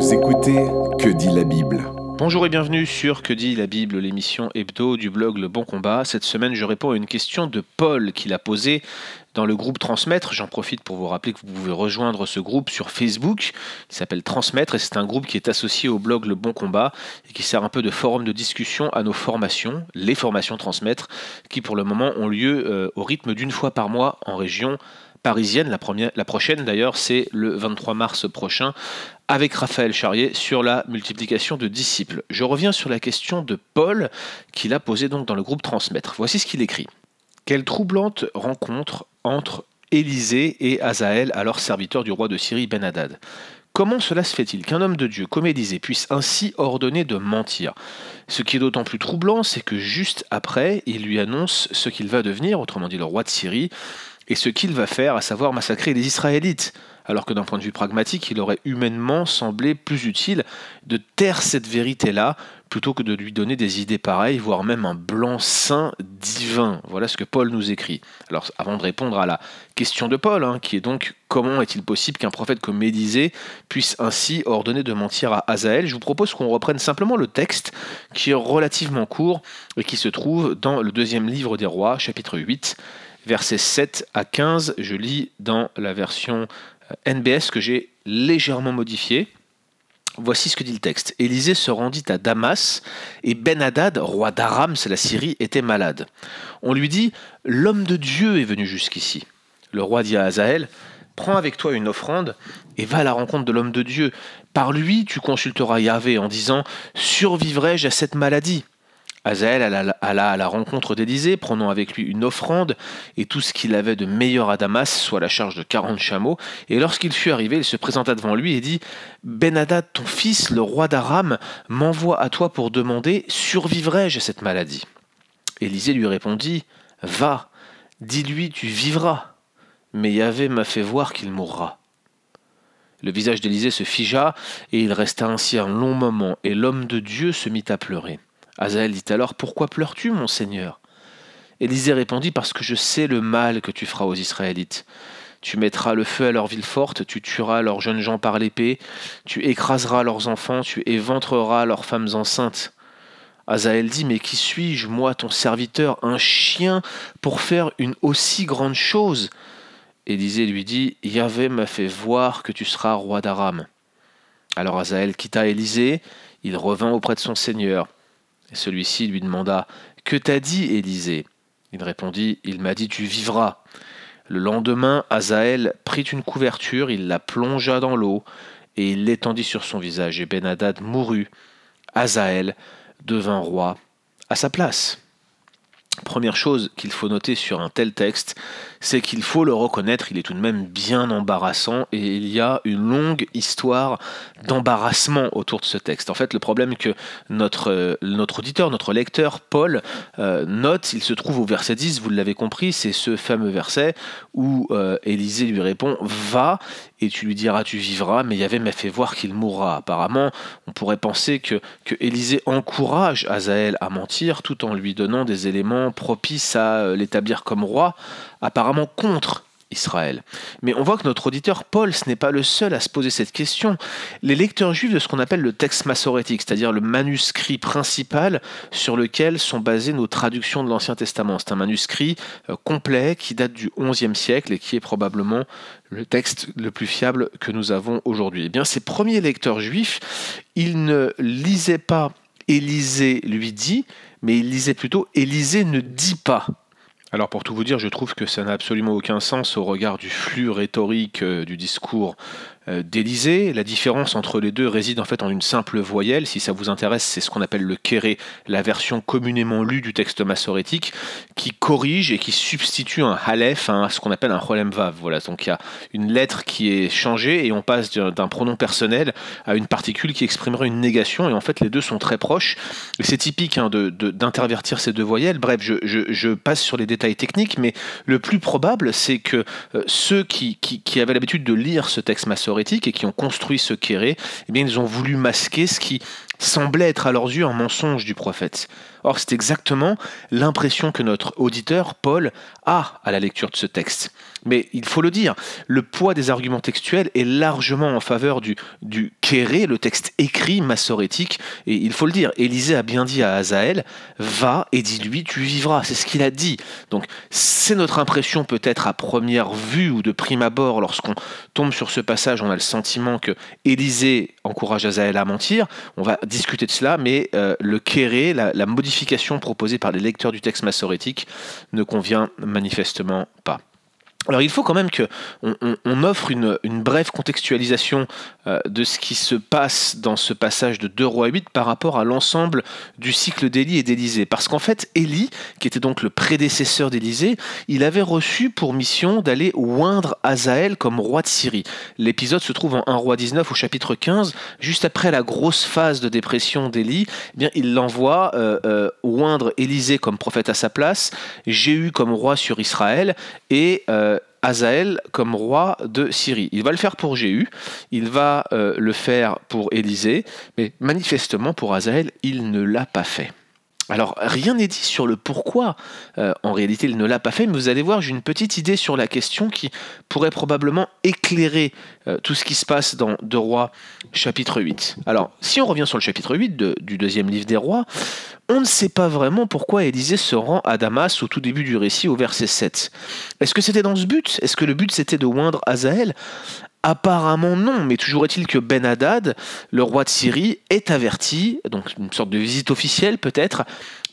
Vous écoutez Que dit la Bible Bonjour et bienvenue sur Que dit la Bible, l'émission hebdo du blog Le Bon Combat. Cette semaine, je réponds à une question de Paul qu'il a posée dans le groupe Transmettre. J'en profite pour vous rappeler que vous pouvez rejoindre ce groupe sur Facebook qui s'appelle Transmettre et c'est un groupe qui est associé au blog Le Bon Combat et qui sert un peu de forum de discussion à nos formations, les formations Transmettre, qui pour le moment ont lieu euh, au rythme d'une fois par mois en région parisienne. La, prochaine d'ailleurs, c'est le 23 mars prochain avec Raphaël Charrier sur la multiplication de disciples. Je reviens sur la question de Paul qu'il a posée donc dans le groupe Transmettre. Voici ce qu'il écrit. Quelle troublante rencontre entre Élisée et Azaël, alors serviteur du roi de Syrie Ben Hadad. Comment cela se fait-il qu'un homme de Dieu comme Élisée puisse ainsi ordonner de mentir? Ce qui est d'autant plus troublant, c'est que juste après, il lui annonce ce qu'il va devenir, autrement dit le roi de Syrie, et ce qu'il va faire, à savoir massacrer les Israélites. Alors que d'un point de vue pragmatique, il aurait humainement semblé plus utile de taire cette vérité-là plutôt que de lui donner des idées pareilles, voire même un blanc-seing divin. Voilà ce que Paul nous écrit. Alors avant de répondre à la question de Paul, hein, qui est donc comment est-il possible qu'un prophète comme Médisée puisse ainsi ordonner de mentir à Azaël, je vous propose qu'on reprenne simplement le texte qui est relativement court et qui se trouve dans le deuxième livre des rois, chapitre 8 versets 7 à 15. Je lis dans la version euh, NBS que j'ai légèrement modifiée. Voici ce que dit le texte. Élisée se rendit à Damas, et Ben-Hadad, roi d'Aram, c'est la Syrie, était malade. On lui dit L'homme de Dieu est venu jusqu'ici. Le roi dit à Azaël Prends avec toi une offrande et va à la rencontre de l'homme de Dieu. Par lui, tu consulteras Yahvé en disant Survivrai-je à cette maladie? Azaël alla, à la rencontre d'Élisée, prenant avec lui une offrande et tout ce qu'il avait de meilleur à Damas, soit la charge de quarante chameaux. Et lorsqu'il fut arrivé, il se présenta devant lui et dit Ben-Hadad, ton fils, le roi d'Aram, m'envoie à toi pour demander Survivrai-je à cette maladie? Élisée lui répondit Va, dis-lui, tu vivras. Mais Yahvé m'a fait voir qu'il mourra. Le visage d'Élisée se figea, et il resta ainsi un long moment, et l'homme de Dieu se mit à pleurer. Azaël dit alors Pourquoi pleures-tu, mon Seigneur? Élisée répondit Parce que je sais le mal que tu feras aux Israélites. Tu mettras le feu à leurs villes fortes, tu tueras leurs jeunes gens par l'épée, tu écraseras leurs enfants, tu éventreras leurs femmes enceintes. Azaël dit Mais qui suis-je, moi, ton serviteur, un chien, pour faire une aussi grande chose? Élisée lui dit Yahvé m'a fait voir que tu seras roi d'Aram. Alors Azaël quitta Élisée, il revint auprès de son seigneur. Celui-ci lui demanda Que t'a dit Élisée? Il répondit Il m'a dit Tu vivras. Le lendemain, Azaël prit une couverture, il la plongea dans l'eau, et il l'étendit sur son visage, et Ben-Hadad mourut. Azaël devint roi à sa place. Première chose qu'il faut noter sur un tel texte, c'est qu'il faut le reconnaître, il est tout de même bien embarrassant et il y a une longue histoire d'embarrassement autour de ce texte. En fait, le problème que notre, euh, auditeur, notre lecteur, Paul, euh, note, il se trouve au verset 10, vous l'avez compris, c'est ce fameux verset où euh, Élisée lui répond Va et tu lui diras tu vivras, mais Yahvé m'a fait voir qu'il mourra. Apparemment, on pourrait penser que, que Élisée encourage Azaël à mentir tout en lui donnant des éléments propices à l'établir comme roi, apparemment contre Israël. Mais on voit que notre auditeur Paul, ce n'est pas le seul à se poser cette question. Les lecteurs juifs de ce qu'on appelle le texte massorétique, c'est-à-dire le manuscrit principal sur lequel sont basées nos traductions de l'Ancien Testament. C'est un manuscrit euh, complet qui date du XIe siècle et qui est probablement le texte le plus fiable que nous avons aujourd'hui. Eh bien, ces premiers lecteurs juifs, ils ne lisaient pas Élisée lui dit, mais ils lisaient plutôt Élisée ne dit pas. Alors pour tout vous dire, je trouve que ça n'a absolument aucun sens au regard du flux rhétorique euh, du discours d'Élysée. La différence entre les deux réside en fait en une simple voyelle. Si ça vous intéresse, c'est ce qu'on appelle le kéré, la version communément lue du texte massorétique, qui corrige et qui substitue un halef à ce qu'on appelle un cholem vav. Voilà, donc il y a une lettre qui est changée et on passe d'un pronom personnel à une particule qui exprimerait une négation. Et en fait, les deux sont très proches. C'est typique hein, d'intervertir ces deux voyelles. Bref, je, passe sur les détails techniques, mais le plus probable, c'est que euh, ceux qui, qui avaient l'habitude de lire ce texte massorétique et qui ont construit ce kéré, eh bien, ils ont voulu masquer ce qui semblait être à leurs yeux un mensonge du prophète. Or, c'est exactement l'impression que notre auditeur, Paul, a à la lecture de ce texte. Mais il faut le dire, le poids des arguments textuels est largement en faveur du, du kéré, le texte écrit massorétique. Et il faut le dire, Élisée a bien dit à Azaël, va et dis-lui, tu vivras. C'est ce qu'il a dit. Donc c'est notre impression peut-être à première vue ou de prime abord, lorsqu'on tombe sur ce passage, on a le sentiment que Élisée encourage Azaël à mentir. On va discuter de cela, mais euh, le kéré, la, la modification proposée par les lecteurs du texte massorétique ne convient manifestement pas. Alors il faut quand même que on, offre une, brève contextualisation euh, de ce qui se passe dans ce passage de 2 rois 8 par rapport à l'ensemble du cycle d'Élie et d'Élysée. Parce qu'en fait, Élie, qui était donc le prédécesseur d'Élysée, il avait reçu pour mission d'aller oindre Azaël comme roi de Syrie. L'épisode se trouve en 1 roi 19 au chapitre 15, juste après la grosse phase de dépression d'Élie, eh bien il l'envoie euh, euh, oindre Élysée comme prophète à sa place, Jéhu comme roi sur Israël et Azaël comme roi de Syrie. Il va le faire pour Jéhu, il va euh, le faire pour Élisée, mais manifestement pour Azaël, il ne l'a pas fait. Alors, rien n'est dit sur le pourquoi, euh, en réalité, il ne l'a pas fait, mais vous allez voir, j'ai une petite idée sur la question qui pourrait probablement éclairer euh, tout ce qui se passe dans Deux Rois, chapitre 8. Alors, si on revient sur le chapitre 8 du deuxième livre des Rois, on ne sait pas vraiment pourquoi Élisée se rend à Damas au tout début du récit, au verset 7. Est-ce que c'était dans ce but? Est-ce que le but c'était de oindre Azaël? Apparemment non, mais toujours est-il que Ben Hadad, le roi de Syrie, est averti, donc une sorte de visite officielle peut-être,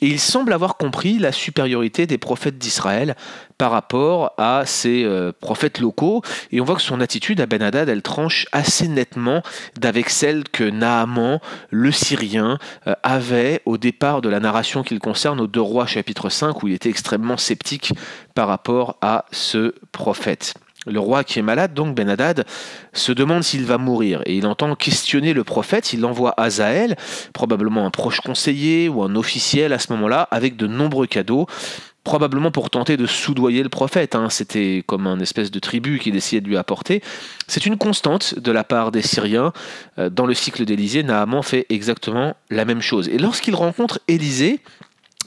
et il semble avoir compris la supériorité des prophètes d'Israël par rapport à ces euh, prophètes locaux, et on voit que son attitude à Ben Hadad, elle tranche assez nettement d'avec celle que Naaman, le Syrien, euh, avait au départ de la narration qu'il concerne au deux rois chapitre 5, où il était extrêmement sceptique par rapport à ce prophète. Le roi qui est malade, donc Ben Hadad, se demande s'il va mourir et il entend questionner le prophète. Il envoie Azaël, probablement un proche conseiller ou un officiel à ce moment-là, avec de nombreux cadeaux probablement pour tenter de soudoyer le prophète. Hein. C'était comme un espèce de tribu qu'il essayait de lui apporter. C'est une constante de la part des Syriens. Euh, dans le cycle d'Élysée, Naaman fait exactement la même chose. Et lorsqu'il rencontre Élysée,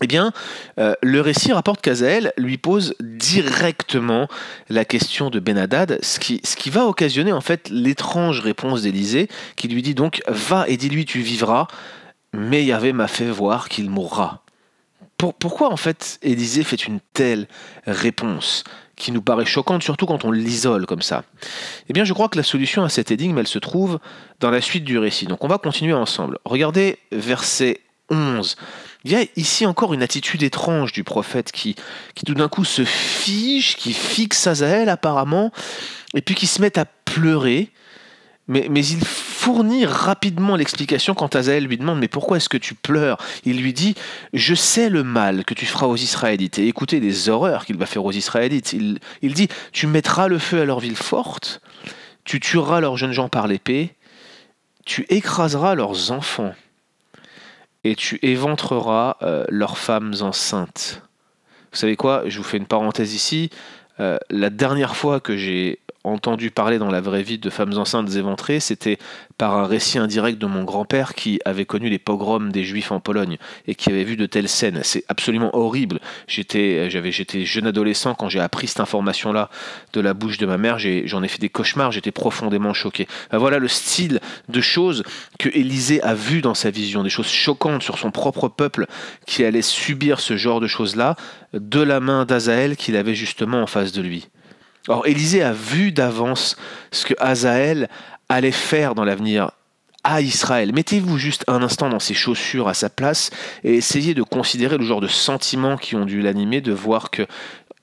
eh bien, euh, le récit rapporte qu'Azaël lui pose directement la question de ce qui, ce qui va occasionner en fait l'étrange réponse d'Élisée, qui lui dit donc Va et dis-lui tu vivras, mais Yahvé m'a fait voir qu'il mourra. pourquoi en fait Élisée fait une telle réponse qui nous paraît choquante, surtout quand on l'isole comme ça? Eh bien, je crois que la solution à cette énigme, elle se trouve dans la suite du récit. Donc, on va continuer ensemble. Regardez verset 11. Il y a ici encore une attitude étrange du prophète qui, tout d'un coup se fige, qui fixe Azaël apparemment, et puis qui se met à pleurer. Mais, mais il fournit rapidement l'explication quand Azaël lui demande Mais pourquoi est-ce que tu pleures? Il lui dit Je sais le mal que tu feras aux Israélites. Et écoutez les horreurs qu'il va faire aux Israélites. Il, il dit Tu mettras le feu à leur ville forte, tu tueras leurs jeunes gens par l'épée, tu écraseras leurs enfants et tu éventreras euh, leurs femmes enceintes. Vous savez quoi? Je vous fais une parenthèse ici. Euh, la dernière fois que j'ai entendu parler dans la vraie vie de femmes enceintes éventrées, c'était par un récit indirect de mon grand-père qui avait connu les pogroms des juifs en Pologne et qui avait vu de telles scènes. C'est absolument horrible. J'étais, j'avais, j'étais jeune adolescent quand j'ai appris cette information-là de la bouche de ma mère. j'en ai fait des cauchemars. J'étais profondément choqué. Ben voilà le style de choses que Élisée a vu dans sa vision, des choses choquantes sur son propre peuple qui allait subir ce genre de choses-là de la main d'Azaël qu'il avait justement en face de lui. Or, Élisée a vu d'avance ce que Azaël allait faire dans l'avenir à Israël. Mettez-vous juste un instant dans ses chaussures à sa place et essayez de considérer le genre de sentiments qui ont dû l'animer, de voir que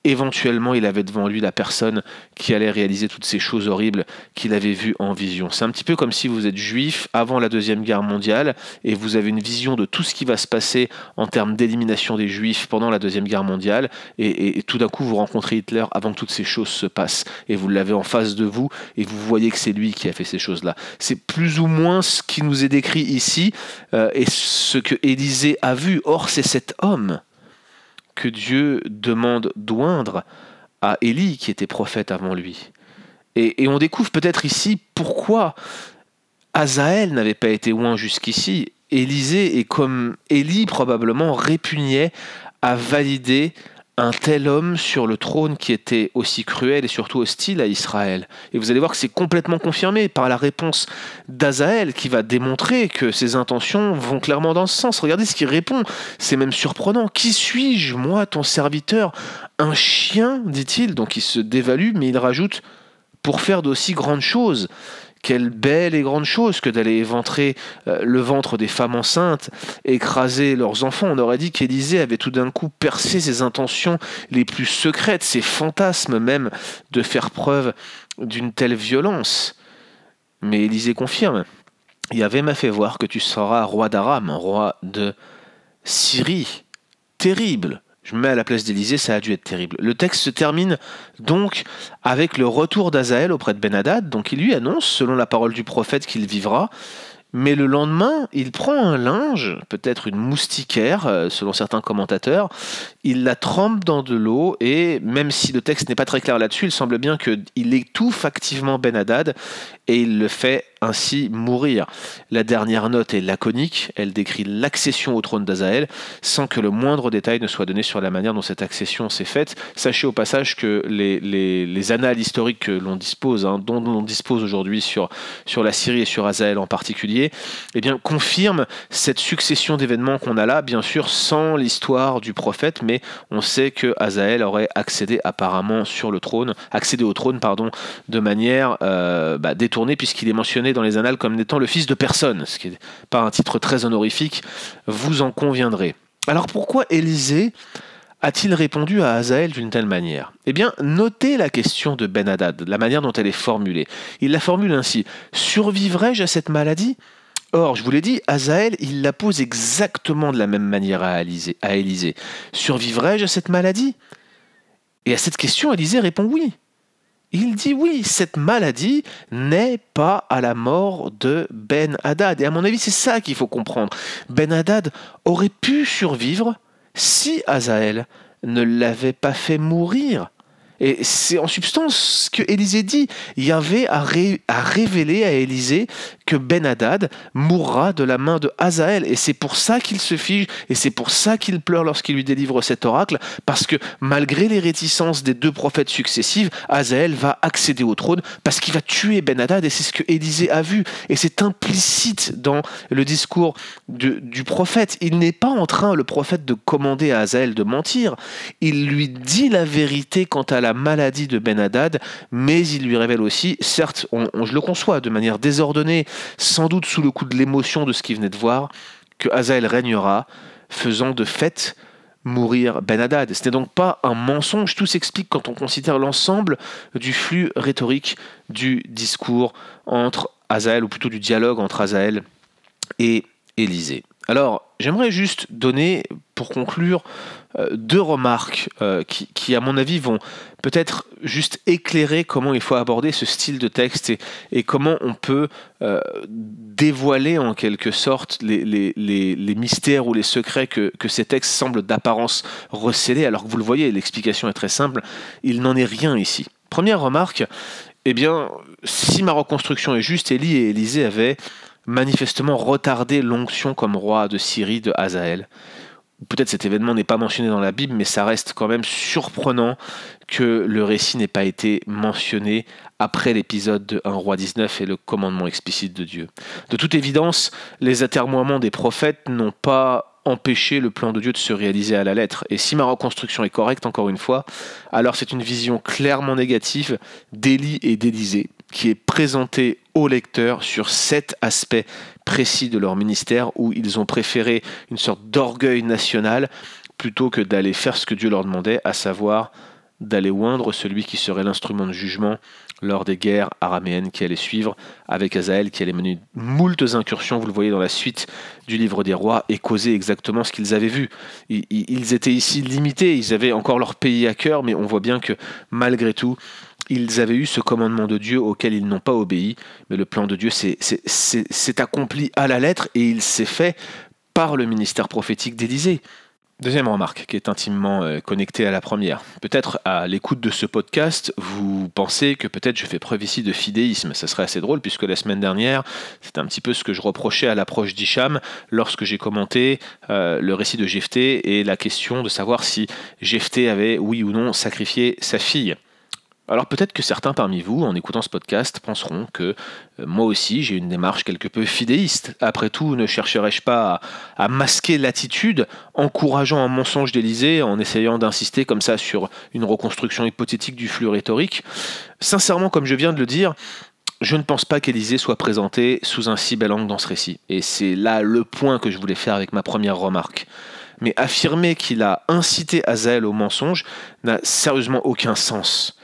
éventuellement il avait devant lui la personne qui allait réaliser toutes ces choses horribles qu'il avait vues en vision. C'est un petit peu comme si vous êtes juif avant la Deuxième Guerre mondiale et vous avez une vision de tout ce qui va se passer en termes d'élimination des juifs pendant la Deuxième Guerre mondiale et, tout d'un coup vous rencontrez Hitler avant que toutes ces choses se passent et vous l'avez en face de vous et vous voyez que c'est lui qui a fait ces choses-là. C'est plus ou moins ce qui nous est décrit ici euh, et ce que Élisée a vu. Or c'est cet homme que Dieu demande d'oindre à Élie, qui était prophète avant lui. Et, on découvre peut-être ici pourquoi Azaël n'avait pas été oint jusqu'ici. Élisée et comme Élie probablement répugnait à valider un tel homme sur le trône qui était aussi cruel et surtout hostile à Israël. Et vous allez voir que c'est complètement confirmé par la réponse d'Azaël qui va démontrer que ses intentions vont clairement dans ce sens. Regardez ce qu'il répond, c'est même surprenant. Qui suis-je, moi, ton serviteur? Un chien, dit-il, donc il se dévalue, mais il rajoute, pour faire d'aussi grandes choses. Quelle belle et grande chose que d'aller éventrer euh, le ventre des femmes enceintes, écraser leurs enfants. On aurait dit qu'Élisée avait tout d'un coup percé ses intentions les plus secrètes, ses fantasmes même, de faire preuve d'une telle violence. Mais Élisée confirme. Yahvé m'a fait voir que tu seras roi d'Aram, roi de Syrie. Terrible. Je me mets à la place d'Élysée, ça a dû être terrible. Le texte se termine donc avec le retour d'Azaël auprès de Ben-Hadad. Donc il lui annonce, selon la parole du prophète, qu'il vivra. Mais le lendemain, il prend un linge, peut-être une moustiquaire, euh, selon certains commentateurs, il la trempe dans de l'eau, et même si le texte n'est pas très clair là-dessus, il semble bien qu'il étouffe activement Ben Haddad, et il le fait ainsi mourir. La dernière note est laconique, elle décrit l'accession au trône d'Azaël, sans que le moindre détail ne soit donné sur la manière dont cette accession s'est faite. Sachez au passage que les, les, annales historiques que l'on dispose, hein, dont l'on dispose aujourd'hui sur, sur la Syrie et sur Azaël en particulier, eh bien, confirment cette succession d'événements qu'on a là, bien sûr sans l'histoire du prophète, mais on sait que Azaël aurait accédé apparemment sur le trône, accédé au trône, pardon, de manière euh, bah, détournée, puisqu'il est mentionné dans les annales comme n'étant le fils de personne, ce qui n'est pas un titre très honorifique, vous en conviendrez. Alors pourquoi Élisée a-t-il répondu à Azaël d'une telle manière? Eh bien, notez la question de Ben Hadad, la manière dont elle est formulée. Il la formule ainsi Survivrai-je à cette maladie? Or, je vous l'ai dit, Azaël, il la pose exactement de la même manière à Élisée. Survivrai-je à cette maladie? Et à cette question, Élisée répond oui. Il dit oui, cette maladie n'est pas à la mort de Ben Haddad. Et à mon avis, c'est ça qu'il faut comprendre. Ben Haddad aurait pu survivre si Azaël ne l'avait pas fait mourir. Et c'est en substance ce que Élisée dit. Yahvé a, a révélé à Élisée que Ben Hadad mourra de la main de Hazaël. Et c'est pour ça qu'il se fige, et c'est pour ça qu'il pleure lorsqu'il lui délivre cet oracle, parce que malgré les réticences des deux prophètes successifs, Hazaël va accéder au trône, parce qu'il va tuer Ben Hadad, et c'est ce que Élisée a vu. Et c'est implicite dans le discours du prophète. Il n'est pas en train, le prophète, de commander à Hazaël de mentir. Il lui dit la vérité quant à la maladie de Ben Hadad, mais il lui révèle aussi, certes, je le conçois, de manière désordonnée, sans doute sous le coup de l'émotion de ce qu'il venait de voir, que Hazaël régnera, faisant de fait mourir Ben Hadad. Ce n'est donc pas un mensonge, tout s'explique quand on considère l'ensemble du flux rhétorique du discours entre Hazaël, ou plutôt du dialogue entre Hazaël et Élisée. Alors, j'aimerais juste donner, pour conclure, euh, deux remarques euh, qui, à mon avis, vont peut-être juste éclairer comment il faut aborder ce style de texte et, comment on peut euh, dévoiler en quelque sorte les, mystères ou les secrets que, ces textes semblent d'apparence recéler, alors que vous le voyez, l'explication est très simple, il n'en est rien ici. Première remarque, eh bien, si ma reconstruction est juste, Élie et Élisée avaient manifestement retardé l'onction comme roi de Syrie de Hazaël. Peut-être cet événement n'est pas mentionné dans la Bible, mais ça reste quand même surprenant que le récit n'ait pas été mentionné après l'épisode de 1 roi 19 et le commandement explicite de Dieu. De toute évidence, les atermoiements des prophètes n'ont pas empêché le plan de Dieu de se réaliser à la lettre. Et si ma reconstruction est correcte, encore une fois, alors c'est une vision clairement négative d'Élie et d'Élysée qui est présentée au lecteur sur sept aspects précis de leur ministère où ils ont préféré une sorte d'orgueil national plutôt que d'aller faire ce que Dieu leur demandait, à savoir d'aller oindre celui qui serait l'instrument de jugement lors des guerres araméennes qui allaient suivre, avec Azaël qui allait mener moultes incursions, vous le voyez dans la suite du livre des rois, et causer exactement ce qu'ils avaient vu. Ils étaient ici limités, ils avaient encore leur pays à cœur, mais on voit bien que malgré tout, ils avaient eu ce commandement de Dieu auquel ils n'ont pas obéi, mais le plan de Dieu s'est accompli à la lettre et il s'est fait par le ministère prophétique d'Élisée. Deuxième remarque, qui est intimement euh, connectée à la première. Peut-être à l'écoute de ce podcast, vous pensez que peut-être je fais preuve ici de fidéisme. Ça serait assez drôle, puisque la semaine dernière, c'est un petit peu ce que je reprochais à l'approche d'Hicham lorsque j'ai commenté euh, le récit de Jephthé et la question de savoir si Jephthé avait, oui ou non, sacrifié sa fille. Alors peut-être que certains parmi vous, en écoutant ce podcast, penseront que euh, moi aussi j'ai une démarche quelque peu fidéiste. Après tout, ne chercherais-je pas à, masquer l'attitude, encourageant un mensonge d'Élysée en essayant d'insister comme ça sur une reconstruction hypothétique du flux rhétorique? Sincèrement, comme je viens de le dire, je ne pense pas qu'Élysée soit présentée sous un si bel angle dans ce récit. Et c'est là le point que je voulais faire avec ma première remarque. Mais affirmer qu'il a incité Azaël au mensonge n'a sérieusement aucun sens.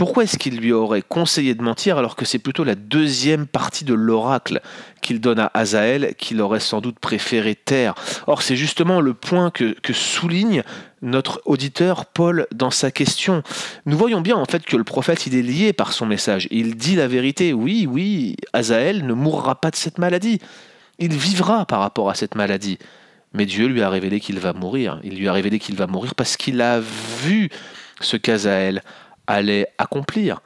Pourquoi est-ce qu'il lui aurait conseillé de mentir alors que c'est plutôt la deuxième partie de l'oracle qu'il donne à Azaël qu'il aurait sans doute préféré taire? Or c'est justement le point que, souligne notre auditeur Paul dans sa question. Nous voyons bien en fait que le prophète il est lié par son message. Il dit la vérité. Oui, oui, Azaël ne mourra pas de cette maladie. Il vivra par rapport à cette maladie. Mais Dieu lui a révélé qu'il va mourir. Il lui a révélé qu'il va mourir parce qu'il a vu ce qu'Azaël allait accomplir.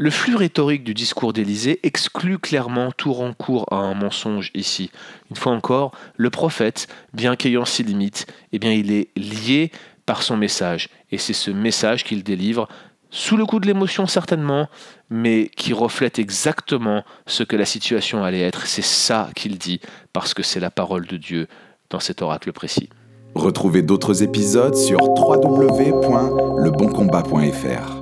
Le flux rhétorique du discours d'Élysée exclut clairement tout rencours à un mensonge ici. Une fois encore, le prophète, bien qu'ayant ses limites, eh bien il est lié par son message. Et c'est ce message qu'il délivre sous le coup de l'émotion certainement, mais qui reflète exactement ce que la situation allait être. C'est ça qu'il dit, parce que c'est la parole de Dieu dans cet oracle précis. Retrouvez d'autres épisodes sur www.leboncombat.fr.